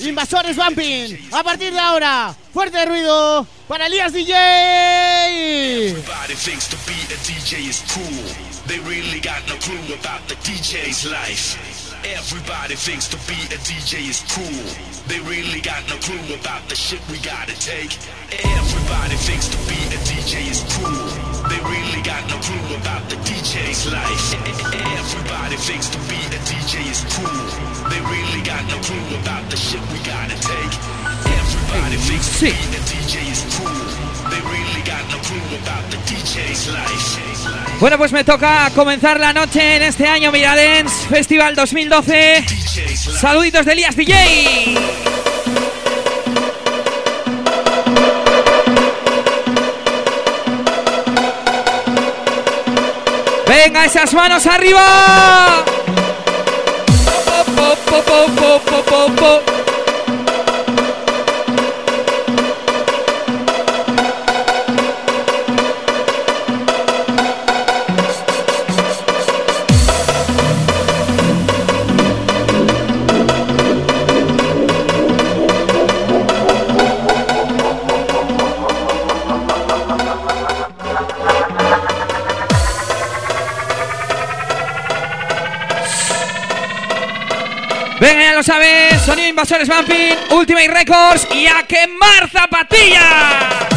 Invasores Bumping. A partir de ahora, fuerte ruido para Elías DJ. Everybody thinks to be a DJ is cool. They really got no clue about the DJ's life. Everybody thinks to be a DJ is cool. They really got no clue about the shit we gotta take. Everybody thinks to be a DJ is cool. They really got no clue about the DJ's life. Everybody thinks to be a DJ is cool. They really got no clue about the shit we gotta take. Everybody thinks to be a DJ is cool. They really got no clue about the DJ's life. Bueno, pues me toca comenzar la noche en este año Miradens Festival 2012. Saluditos de Elías DJ. Venga, esas manos arriba. Sabes, sonido Invasores Bumping, Ultimate Records y a quemar zapatillas.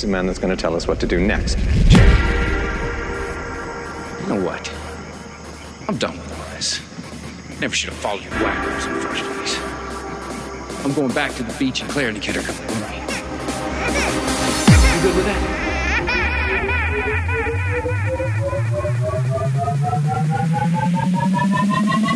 He's a man that's going to tell us what to do next. You know what? I'm done with all this. Never should have followed you whackers in the first place. I'm going back to the beach and Claire and the kid are coming with me. You good with that?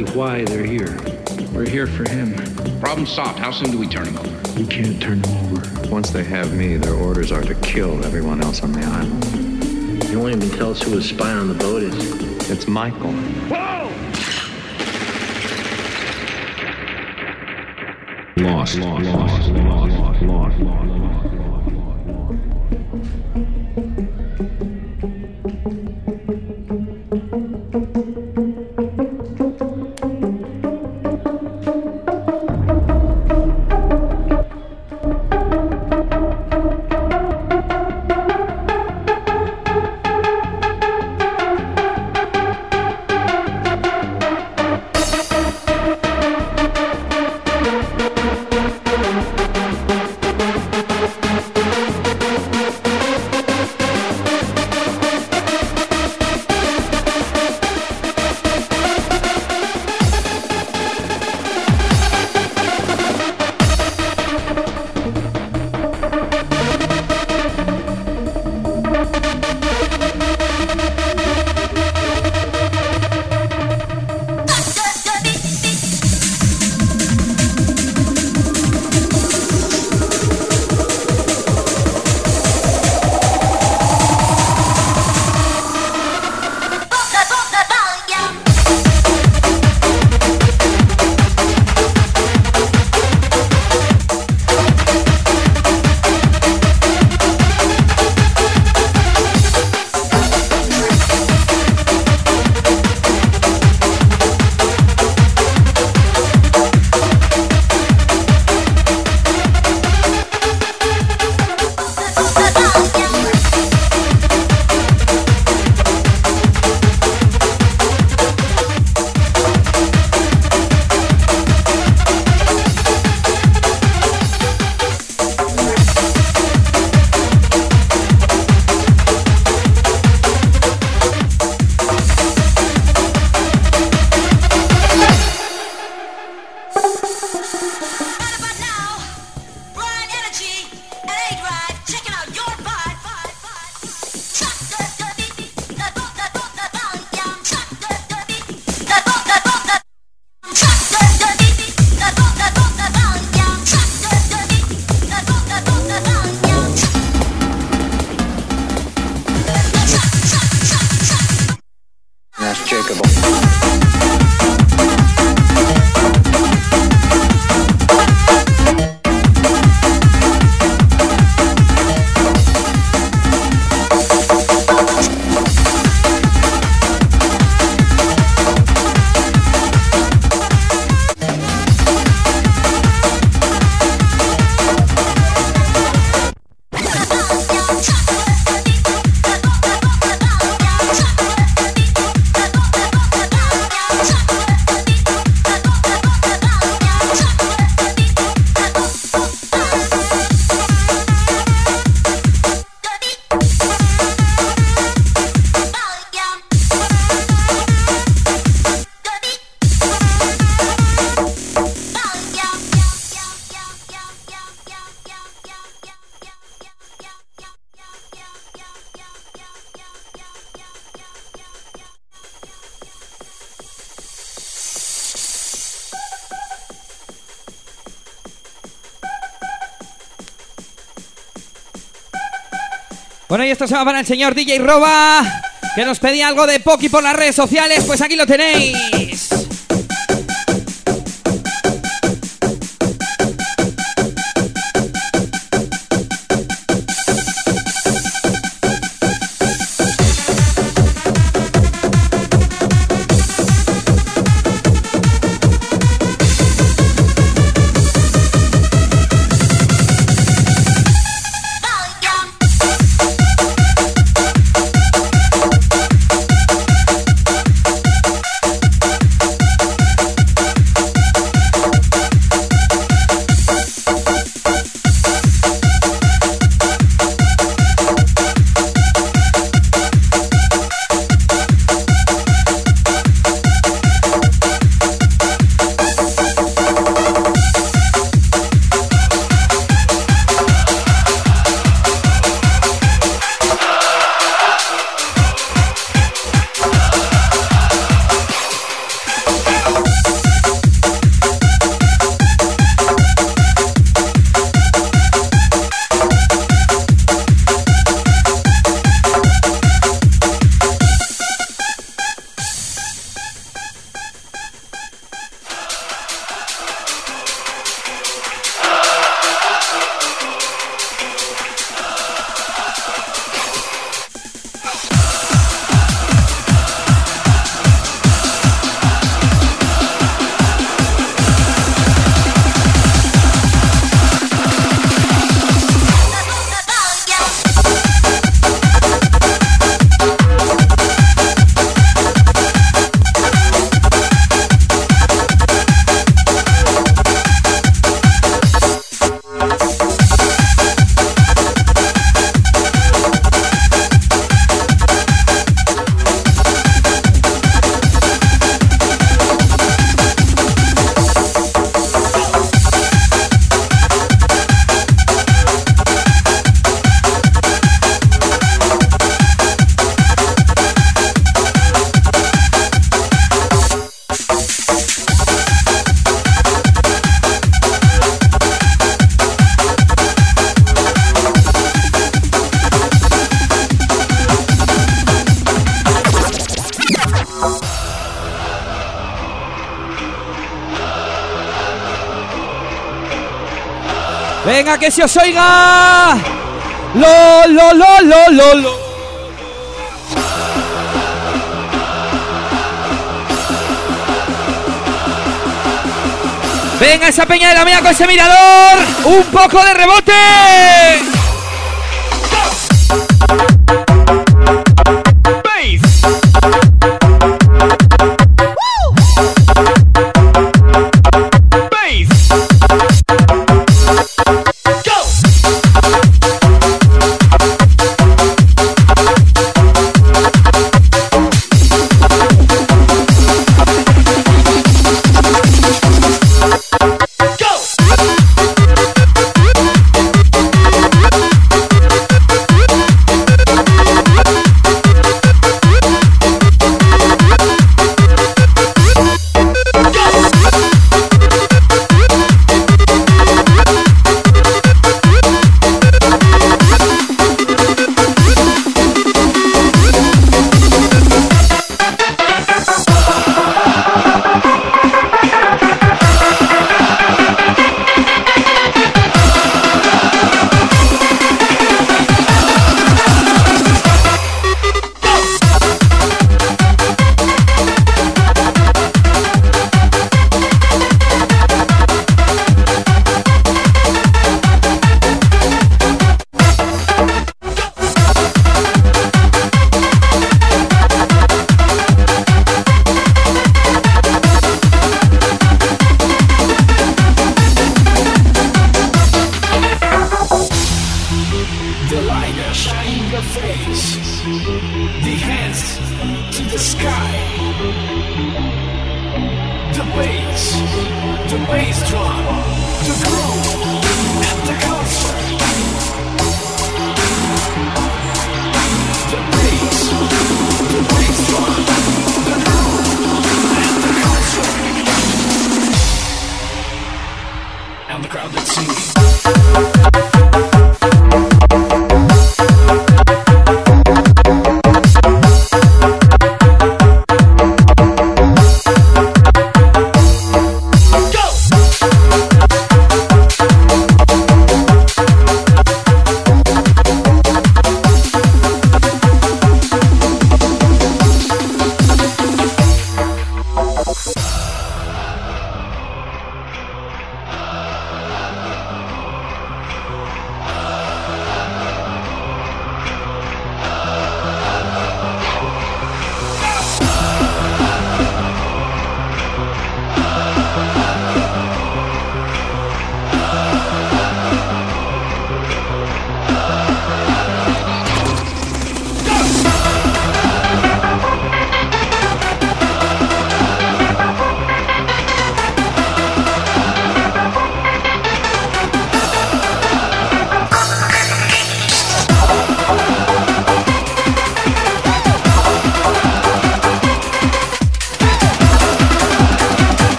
exactly why they're here. We're here for him. Problem solved. How soon do we turn him over? We can't turn him over. Once they have me, their orders are to kill everyone else on the island. You won't even tell us who was spying on the boat is. It's Michael. Whoa! Lost, Lost, lost, lost, lost, lost, lost. Esto se va para el señor DJ Roba, que nos pedía algo de Poki por las redes sociales. Pues aquí lo tenéis. Que os oiga. Lo, lo, lo, lo, lo, lo. Venga esa peña de la mía con ese mirador. Un poco de rebote.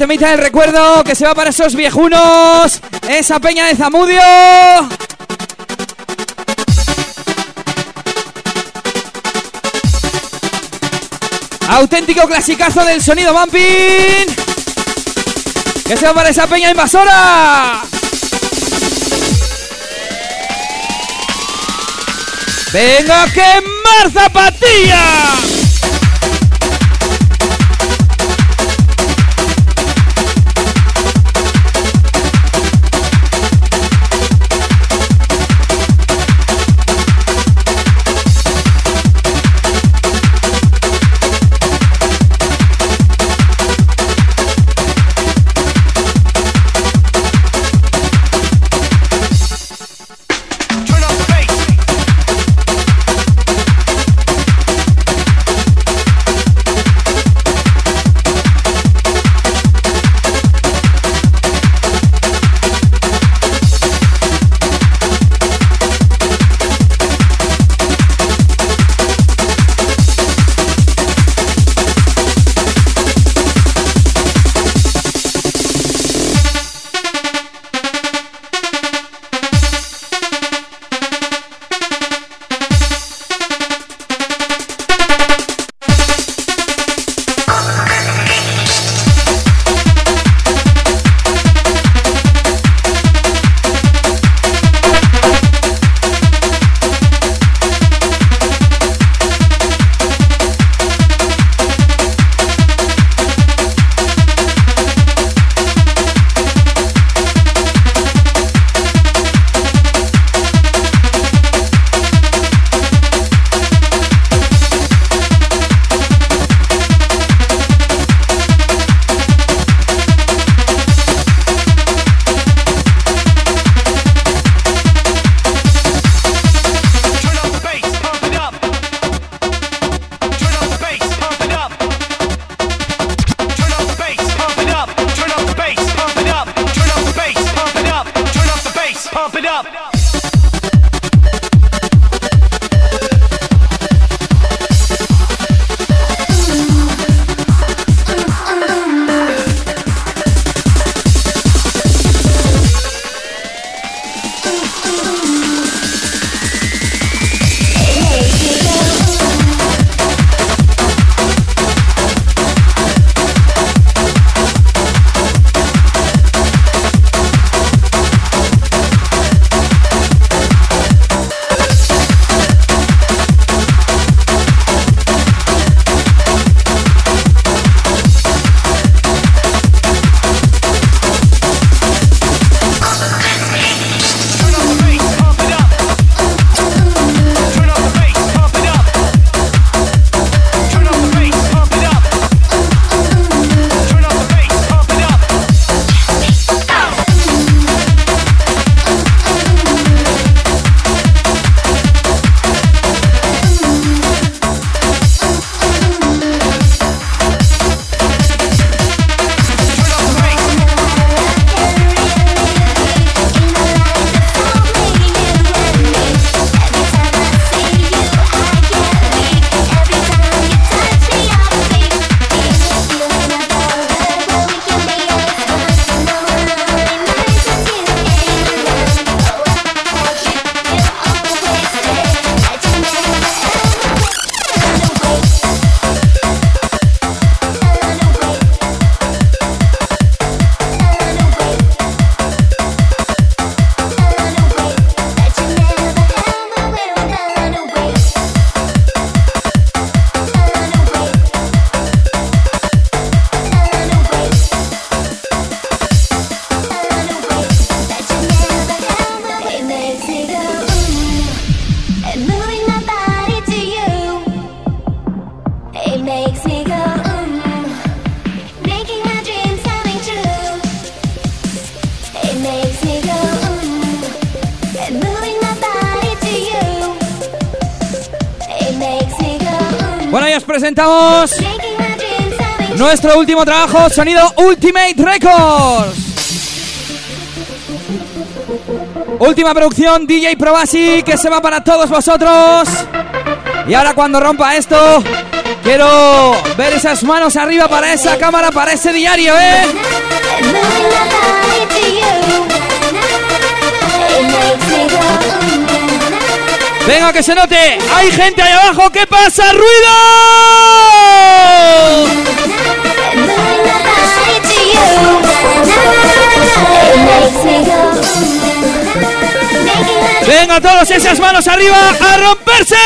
Temita del recuerdo que se va para esos viejunos. Esa peña de Zamudio. Auténtico clasicazo del sonido bumping. Que se va para esa peña invasora. Venga, a quemar zapatilla. os presentamos nuestro último trabajo, sonido Ultimate Records. Última producción, DJ Probasi, que se va para todos vosotros. Y ahora cuando rompa esto, quiero ver esas manos arriba para esa cámara, para ese diario, ¿eh? Venga, que se note. Hay gente ahí abajo. ¿Qué pasa? ¡Ruido! Venga, todos esas manos arriba a romperse.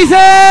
dice...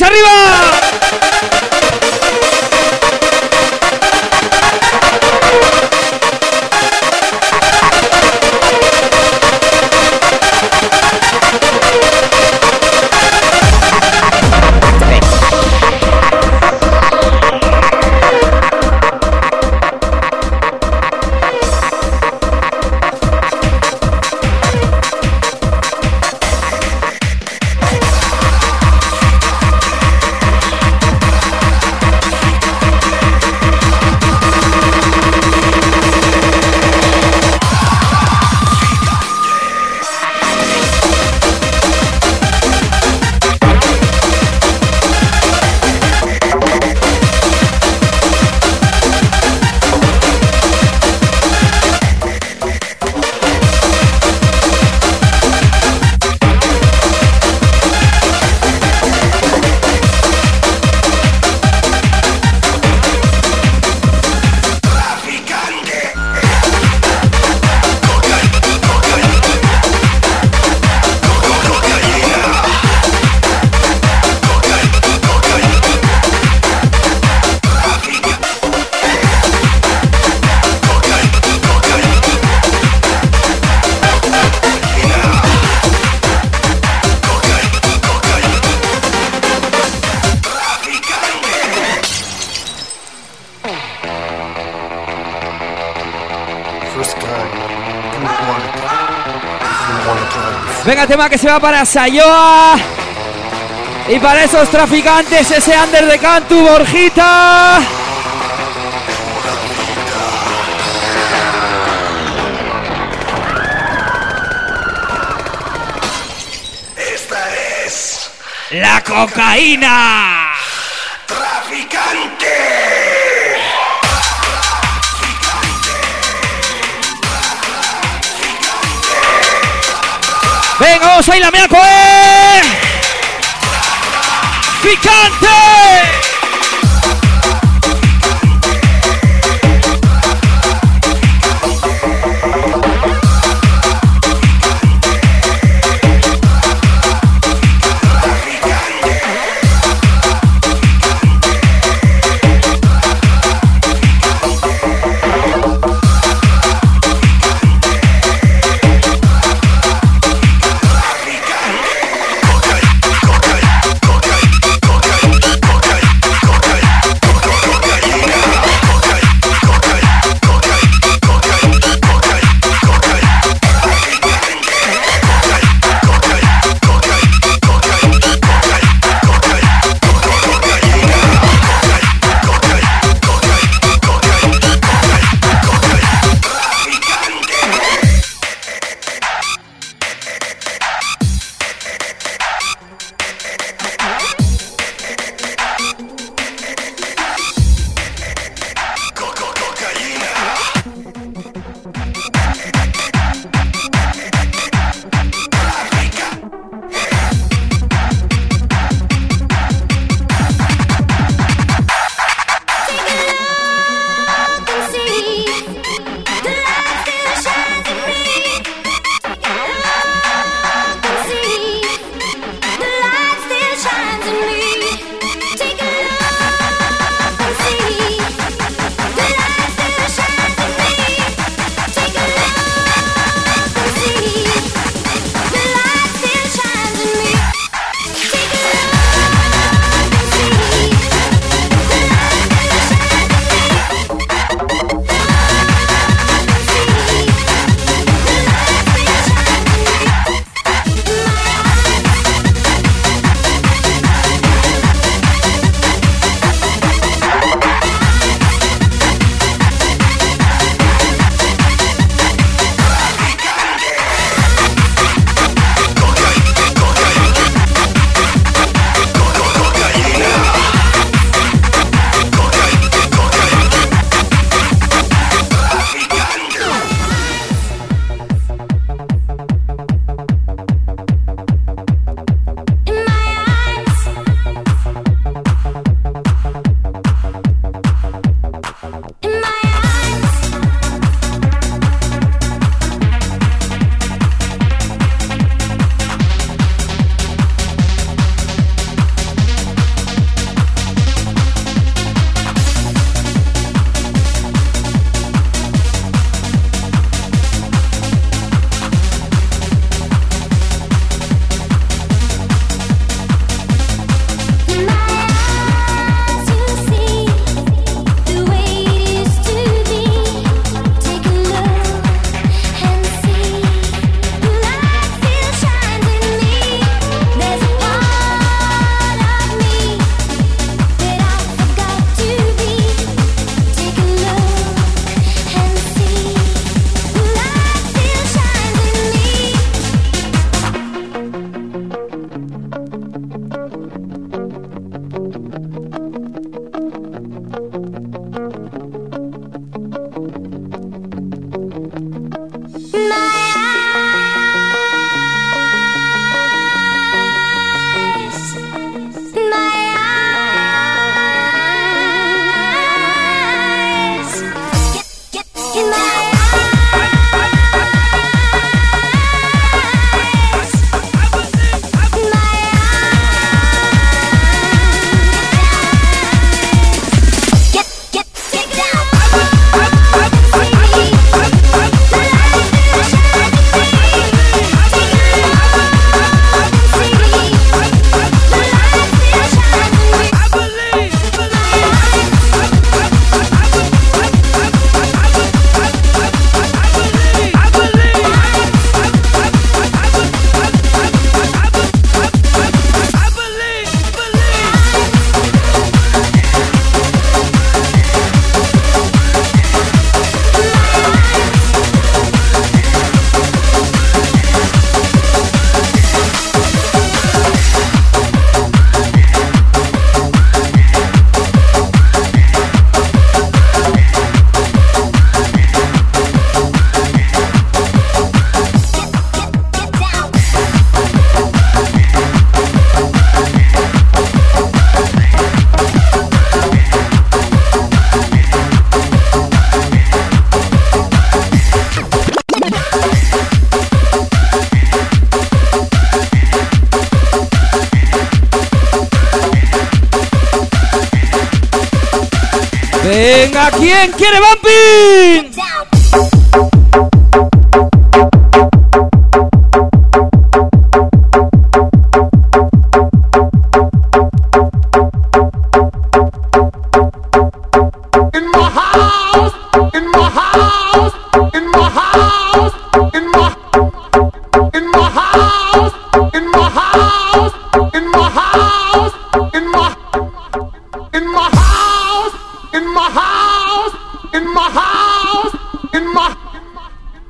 Venga, tema que se va para Sayoa. Y para esos traficantes, ese under de Cantu, Borjita. Esta es La cocaína. Venga, vamos ahí, la miaco, eh. Picante.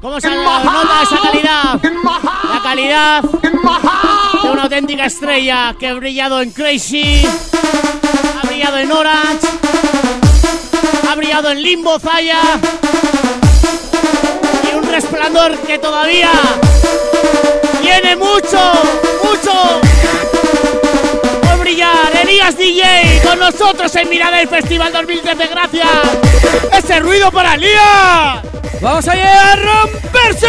¿Cómo se nota esa calidad? La calidad de una auténtica estrella que ha brillado en Crazy, ha brillado en Orange, ha brillado en Limbo Zaya y un resplandor que todavía tiene mucho, mucho por brillar. Elías DJ con nosotros en Mirada del Festival 2013. Gracias. Ese ruido para Elías. Vamos allá a romperse.